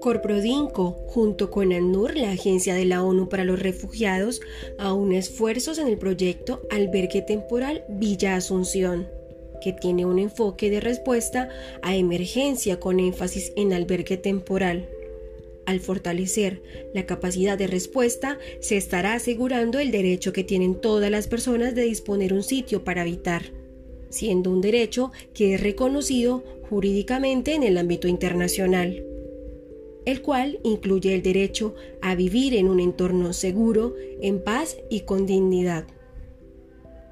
Corprodinco, junto con ANUR, la Agencia de la ONU para los Refugiados, aúna esfuerzos en el proyecto Albergue Temporal Villa Asunción, que tiene un enfoque de respuesta a emergencia con énfasis en albergue temporal. Al fortalecer la capacidad de respuesta, se estará asegurando el derecho que tienen todas las personas de disponer un sitio para habitar, siendo un derecho que es reconocido jurídicamente en el ámbito internacional el cual incluye el derecho a vivir en un entorno seguro, en paz y con dignidad,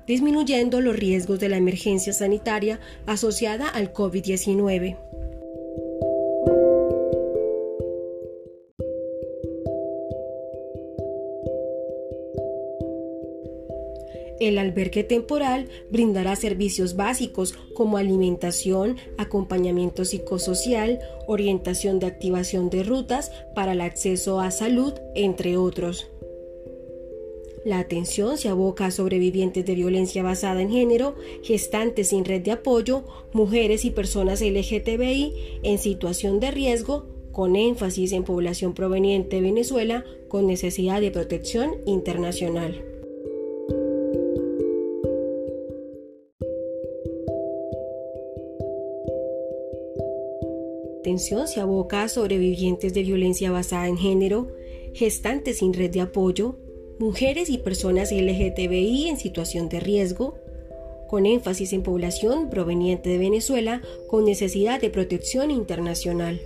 disminuyendo los riesgos de la emergencia sanitaria asociada al COVID-19. El albergue temporal brindará servicios básicos como alimentación, acompañamiento psicosocial, orientación de activación de rutas para el acceso a salud, entre otros. La atención se aboca a sobrevivientes de violencia basada en género, gestantes sin red de apoyo, mujeres y personas LGTBI en situación de riesgo, con énfasis en población proveniente de Venezuela con necesidad de protección internacional. Atención se aboca a sobrevivientes de violencia basada en género, gestantes sin red de apoyo, mujeres y personas LGTBI en situación de riesgo, con énfasis en población proveniente de Venezuela con necesidad de protección internacional.